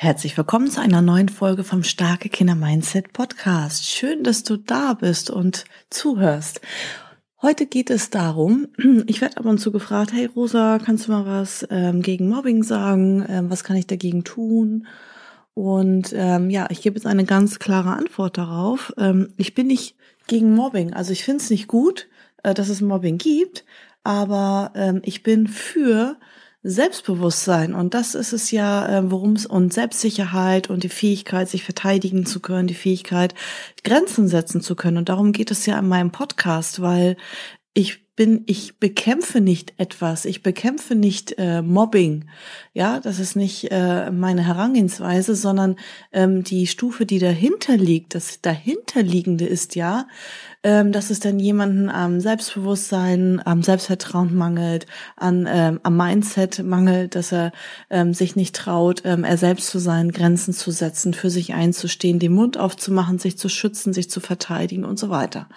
Herzlich willkommen zu einer neuen Folge vom Starke Kinder Mindset Podcast. Schön, dass du da bist und zuhörst. Heute geht es darum, ich werde ab und zu gefragt, hey Rosa, kannst du mal was ähm, gegen Mobbing sagen? Ähm, was kann ich dagegen tun? Und ähm, ja, ich gebe jetzt eine ganz klare Antwort darauf. Ähm, ich bin nicht gegen Mobbing. Also ich finde es nicht gut, äh, dass es Mobbing gibt, aber ähm, ich bin für Selbstbewusstsein. Und das ist es ja, äh, worum es und Selbstsicherheit und die Fähigkeit, sich verteidigen zu können, die Fähigkeit, Grenzen setzen zu können. Und darum geht es ja in meinem Podcast, weil ich bin, ich bekämpfe nicht etwas, ich bekämpfe nicht äh, Mobbing, ja, das ist nicht äh, meine Herangehensweise, sondern ähm, die Stufe, die dahinter liegt, das dahinterliegende ist ja, ähm, dass es dann jemanden am Selbstbewusstsein, am Selbstvertrauen mangelt, an ähm, am Mindset mangelt, dass er ähm, sich nicht traut, ähm, er selbst zu sein, Grenzen zu setzen, für sich einzustehen, den Mund aufzumachen, sich zu schützen, sich zu verteidigen und so weiter.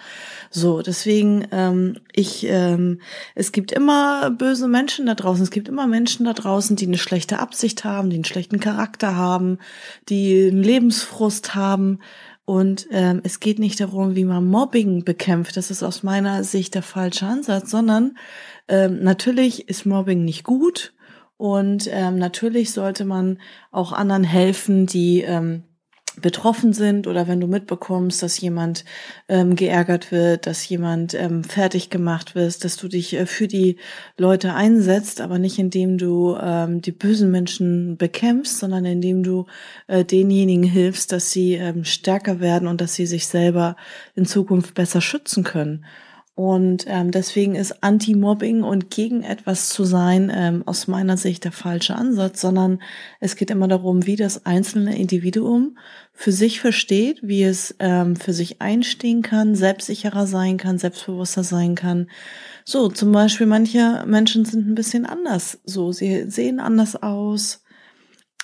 So, deswegen, ähm, ich, ähm, es gibt immer böse Menschen da draußen. Es gibt immer Menschen da draußen, die eine schlechte Absicht haben, die einen schlechten Charakter haben, die einen Lebensfrust haben. Und ähm, es geht nicht darum, wie man Mobbing bekämpft. Das ist aus meiner Sicht der falsche Ansatz, sondern ähm, natürlich ist Mobbing nicht gut. Und ähm, natürlich sollte man auch anderen helfen, die ähm, betroffen sind oder wenn du mitbekommst, dass jemand ähm, geärgert wird, dass jemand ähm, fertig gemacht wird, dass du dich äh, für die Leute einsetzt, aber nicht indem du ähm, die bösen Menschen bekämpfst, sondern indem du äh, denjenigen hilfst, dass sie ähm, stärker werden und dass sie sich selber in Zukunft besser schützen können. Und ähm, deswegen ist Anti-Mobbing und gegen etwas zu sein ähm, aus meiner Sicht der falsche Ansatz, sondern es geht immer darum, wie das einzelne Individuum für sich versteht, wie es ähm, für sich einstehen kann, selbstsicherer sein kann, selbstbewusster sein kann. So, zum Beispiel manche Menschen sind ein bisschen anders. So, sie sehen anders aus.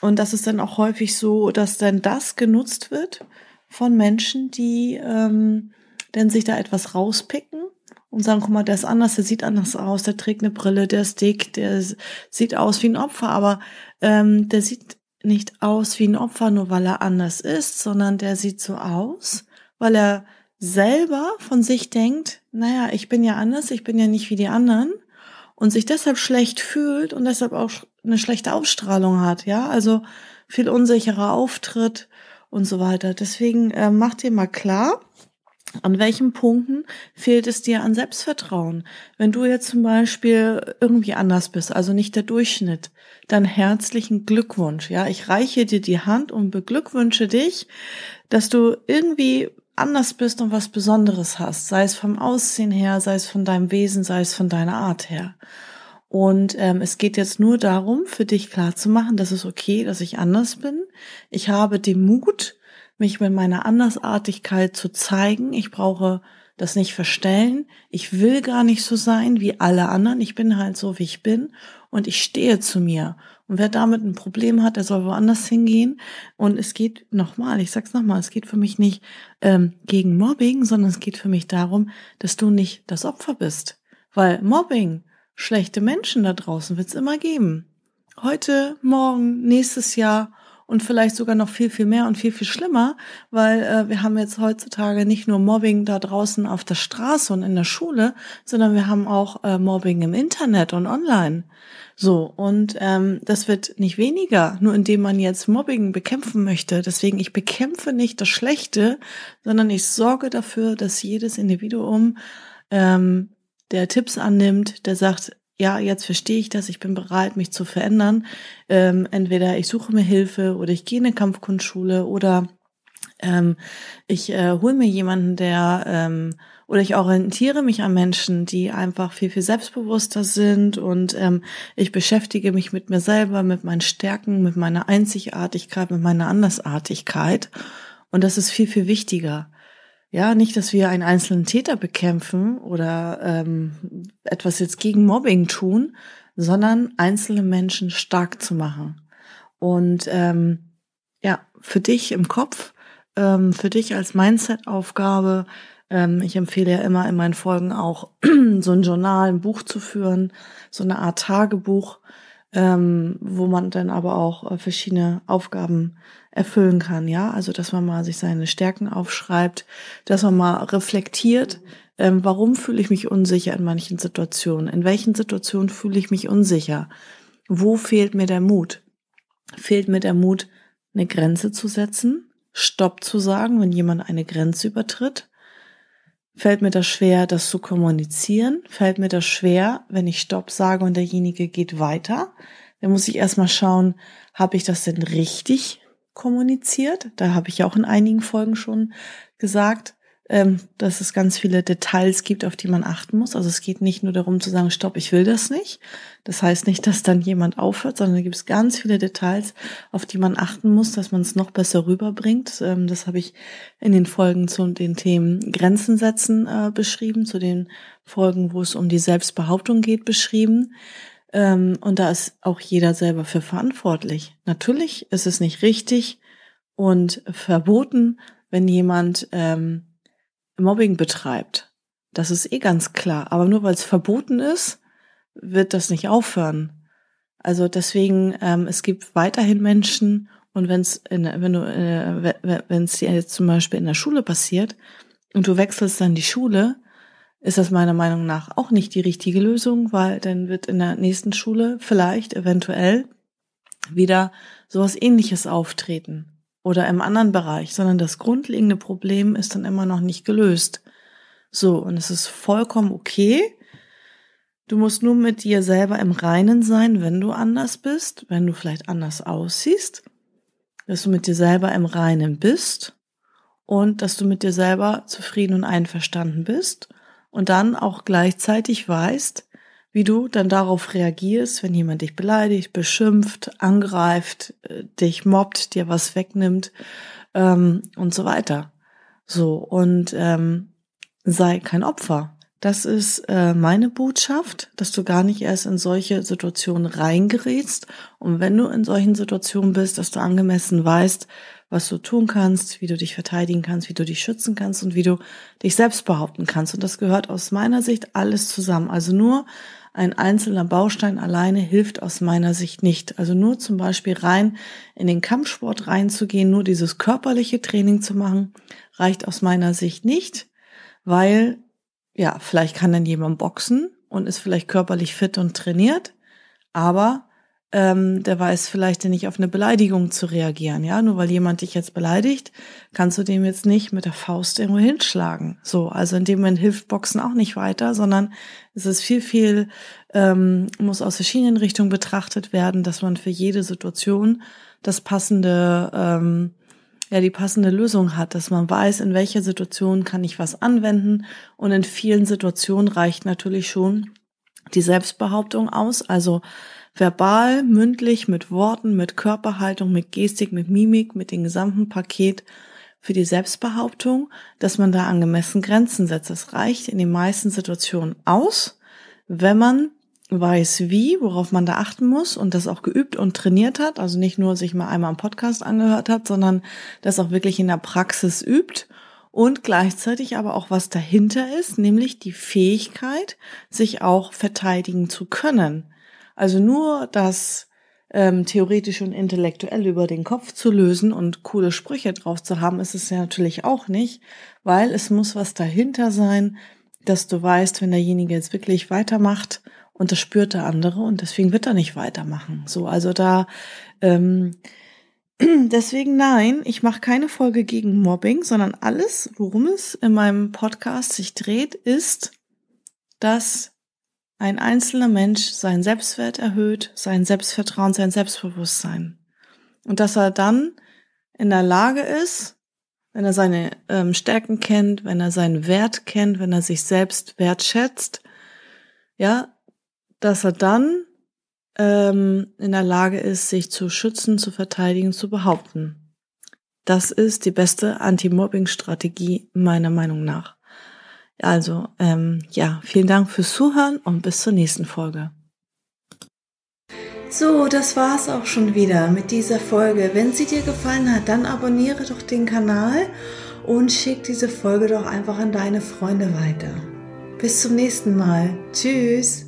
Und das ist dann auch häufig so, dass dann das genutzt wird von Menschen, die ähm, denn sich da etwas rauspicken und sagen, guck mal, der ist anders, der sieht anders aus, der trägt eine Brille, der ist dick, der sieht aus wie ein Opfer, aber ähm, der sieht nicht aus wie ein Opfer, nur weil er anders ist, sondern der sieht so aus, weil er selber von sich denkt, naja, ich bin ja anders, ich bin ja nicht wie die anderen und sich deshalb schlecht fühlt und deshalb auch eine schlechte Ausstrahlung hat, ja, also viel unsicherer Auftritt und so weiter. Deswegen äh, mach dir mal klar, an welchen Punkten fehlt es dir an Selbstvertrauen? Wenn du jetzt zum Beispiel irgendwie anders bist, also nicht der Durchschnitt, dann herzlichen Glückwunsch. Ja, ich reiche dir die Hand und beglückwünsche dich, dass du irgendwie anders bist und was Besonderes hast, sei es vom Aussehen her, sei es von deinem Wesen, sei es von deiner Art her. Und ähm, es geht jetzt nur darum, für dich klarzumachen, dass es okay, dass ich anders bin. Ich habe den Mut, mich mit meiner Andersartigkeit zu zeigen. Ich brauche das nicht verstellen. Ich will gar nicht so sein wie alle anderen. Ich bin halt so, wie ich bin und ich stehe zu mir. Und wer damit ein Problem hat, der soll woanders hingehen. Und es geht nochmal, ich sag's nochmal, es geht für mich nicht ähm, gegen Mobbing, sondern es geht für mich darum, dass du nicht das Opfer bist. Weil Mobbing, schlechte Menschen da draußen wird's immer geben. Heute, morgen, nächstes Jahr und vielleicht sogar noch viel, viel mehr und viel, viel schlimmer, weil äh, wir haben jetzt heutzutage nicht nur Mobbing da draußen auf der Straße und in der Schule, sondern wir haben auch äh, Mobbing im Internet und online. So, und ähm, das wird nicht weniger, nur indem man jetzt Mobbing bekämpfen möchte. Deswegen, ich bekämpfe nicht das Schlechte, sondern ich sorge dafür, dass jedes Individuum ähm, der Tipps annimmt, der sagt, ja, jetzt verstehe ich das, ich bin bereit, mich zu verändern. Ähm, entweder ich suche mir Hilfe oder ich gehe in eine Kampfkunstschule oder ähm, ich äh, hole mir jemanden, der ähm, oder ich orientiere mich an Menschen, die einfach viel, viel selbstbewusster sind und ähm, ich beschäftige mich mit mir selber, mit meinen Stärken, mit meiner Einzigartigkeit, mit meiner Andersartigkeit. Und das ist viel, viel wichtiger. Ja, nicht, dass wir einen einzelnen Täter bekämpfen oder ähm, etwas jetzt gegen Mobbing tun, sondern einzelne Menschen stark zu machen. Und ähm, ja, für dich im Kopf, ähm, für dich als Mindset-Aufgabe, ähm, ich empfehle ja immer in meinen Folgen auch so ein Journal, ein Buch zu führen, so eine Art Tagebuch, ähm, wo man dann aber auch äh, verschiedene Aufgaben erfüllen kann, ja, also dass man mal sich seine Stärken aufschreibt, dass man mal reflektiert, ähm, warum fühle ich mich unsicher in manchen Situationen, in welchen Situationen fühle ich mich unsicher, wo fehlt mir der Mut, fehlt mir der Mut, eine Grenze zu setzen, Stopp zu sagen, wenn jemand eine Grenze übertritt, Fällt mir das schwer, das zu kommunizieren? Fällt mir das schwer, wenn ich Stopp sage und derjenige geht weiter? Dann muss ich erstmal schauen, habe ich das denn richtig kommuniziert? Da habe ich ja auch in einigen Folgen schon gesagt ähm, dass es ganz viele Details gibt, auf die man achten muss. Also es geht nicht nur darum zu sagen, stopp, ich will das nicht. Das heißt nicht, dass dann jemand aufhört, sondern da gibt es ganz viele Details, auf die man achten muss, dass man es noch besser rüberbringt. Ähm, das habe ich in den Folgen zu den Themen Grenzen setzen äh, beschrieben, zu den Folgen, wo es um die Selbstbehauptung geht, beschrieben. Ähm, und da ist auch jeder selber für verantwortlich. Natürlich ist es nicht richtig und verboten, wenn jemand ähm, Mobbing betreibt. Das ist eh ganz klar. Aber nur weil es verboten ist, wird das nicht aufhören. Also deswegen, ähm, es gibt weiterhin Menschen und wenn es wenn du äh, wenn es dir jetzt zum Beispiel in der Schule passiert und du wechselst dann die Schule, ist das meiner Meinung nach auch nicht die richtige Lösung, weil dann wird in der nächsten Schule vielleicht eventuell wieder sowas ähnliches auftreten oder im anderen Bereich, sondern das grundlegende Problem ist dann immer noch nicht gelöst. So, und es ist vollkommen okay. Du musst nur mit dir selber im Reinen sein, wenn du anders bist, wenn du vielleicht anders aussiehst, dass du mit dir selber im Reinen bist und dass du mit dir selber zufrieden und einverstanden bist und dann auch gleichzeitig weißt, wie du dann darauf reagierst, wenn jemand dich beleidigt, beschimpft, angreift, äh, dich mobbt, dir was wegnimmt ähm, und so weiter. So, und ähm, sei kein Opfer. Das ist äh, meine Botschaft, dass du gar nicht erst in solche Situationen reingerätst. Und wenn du in solchen Situationen bist, dass du angemessen weißt, was du tun kannst, wie du dich verteidigen kannst, wie du dich schützen kannst und wie du dich selbst behaupten kannst. Und das gehört aus meiner Sicht alles zusammen. Also nur ein einzelner Baustein alleine hilft aus meiner Sicht nicht. Also nur zum Beispiel rein in den Kampfsport reinzugehen, nur dieses körperliche Training zu machen, reicht aus meiner Sicht nicht, weil ja, vielleicht kann dann jemand boxen und ist vielleicht körperlich fit und trainiert, aber ähm, der weiß vielleicht nicht auf eine Beleidigung zu reagieren. Ja, nur weil jemand dich jetzt beleidigt, kannst du dem jetzt nicht mit der Faust irgendwo hinschlagen. So, also in dem Moment hilft Boxen auch nicht weiter, sondern es ist viel, viel, ähm, muss aus verschiedenen Richtungen betrachtet werden, dass man für jede Situation das passende, ähm, ja, die passende Lösung hat, dass man weiß, in welcher Situation kann ich was anwenden und in vielen Situationen reicht natürlich schon die Selbstbehauptung aus, also verbal, mündlich, mit Worten, mit Körperhaltung, mit Gestik, mit Mimik, mit dem gesamten Paket für die Selbstbehauptung, dass man da angemessen Grenzen setzt. Das reicht in den meisten Situationen aus, wenn man weiß wie, worauf man da achten muss und das auch geübt und trainiert hat, also nicht nur sich mal einmal am Podcast angehört hat, sondern das auch wirklich in der Praxis übt und gleichzeitig aber auch was dahinter ist, nämlich die Fähigkeit, sich auch verteidigen zu können. Also nur das ähm, theoretisch und intellektuell über den Kopf zu lösen und coole Sprüche drauf zu haben, ist es ja natürlich auch nicht, weil es muss was dahinter sein, dass du weißt, wenn derjenige jetzt wirklich weitermacht und das spürt der andere und deswegen wird er nicht weitermachen. So, also da ähm, deswegen nein, ich mache keine Folge gegen Mobbing, sondern alles, worum es in meinem Podcast sich dreht, ist, dass ein einzelner Mensch seinen Selbstwert erhöht, sein Selbstvertrauen, sein Selbstbewusstsein. Und dass er dann in der Lage ist, wenn er seine ähm, Stärken kennt, wenn er seinen Wert kennt, wenn er sich selbst wertschätzt, ja, dass er dann ähm, in der Lage ist, sich zu schützen, zu verteidigen, zu behaupten. Das ist die beste Anti-Mobbing-Strategie meiner Meinung nach. Also, ähm, ja, vielen Dank fürs Zuhören und bis zur nächsten Folge. So, das war's auch schon wieder mit dieser Folge. Wenn sie dir gefallen hat, dann abonniere doch den Kanal und schick diese Folge doch einfach an deine Freunde weiter. Bis zum nächsten Mal. Tschüss.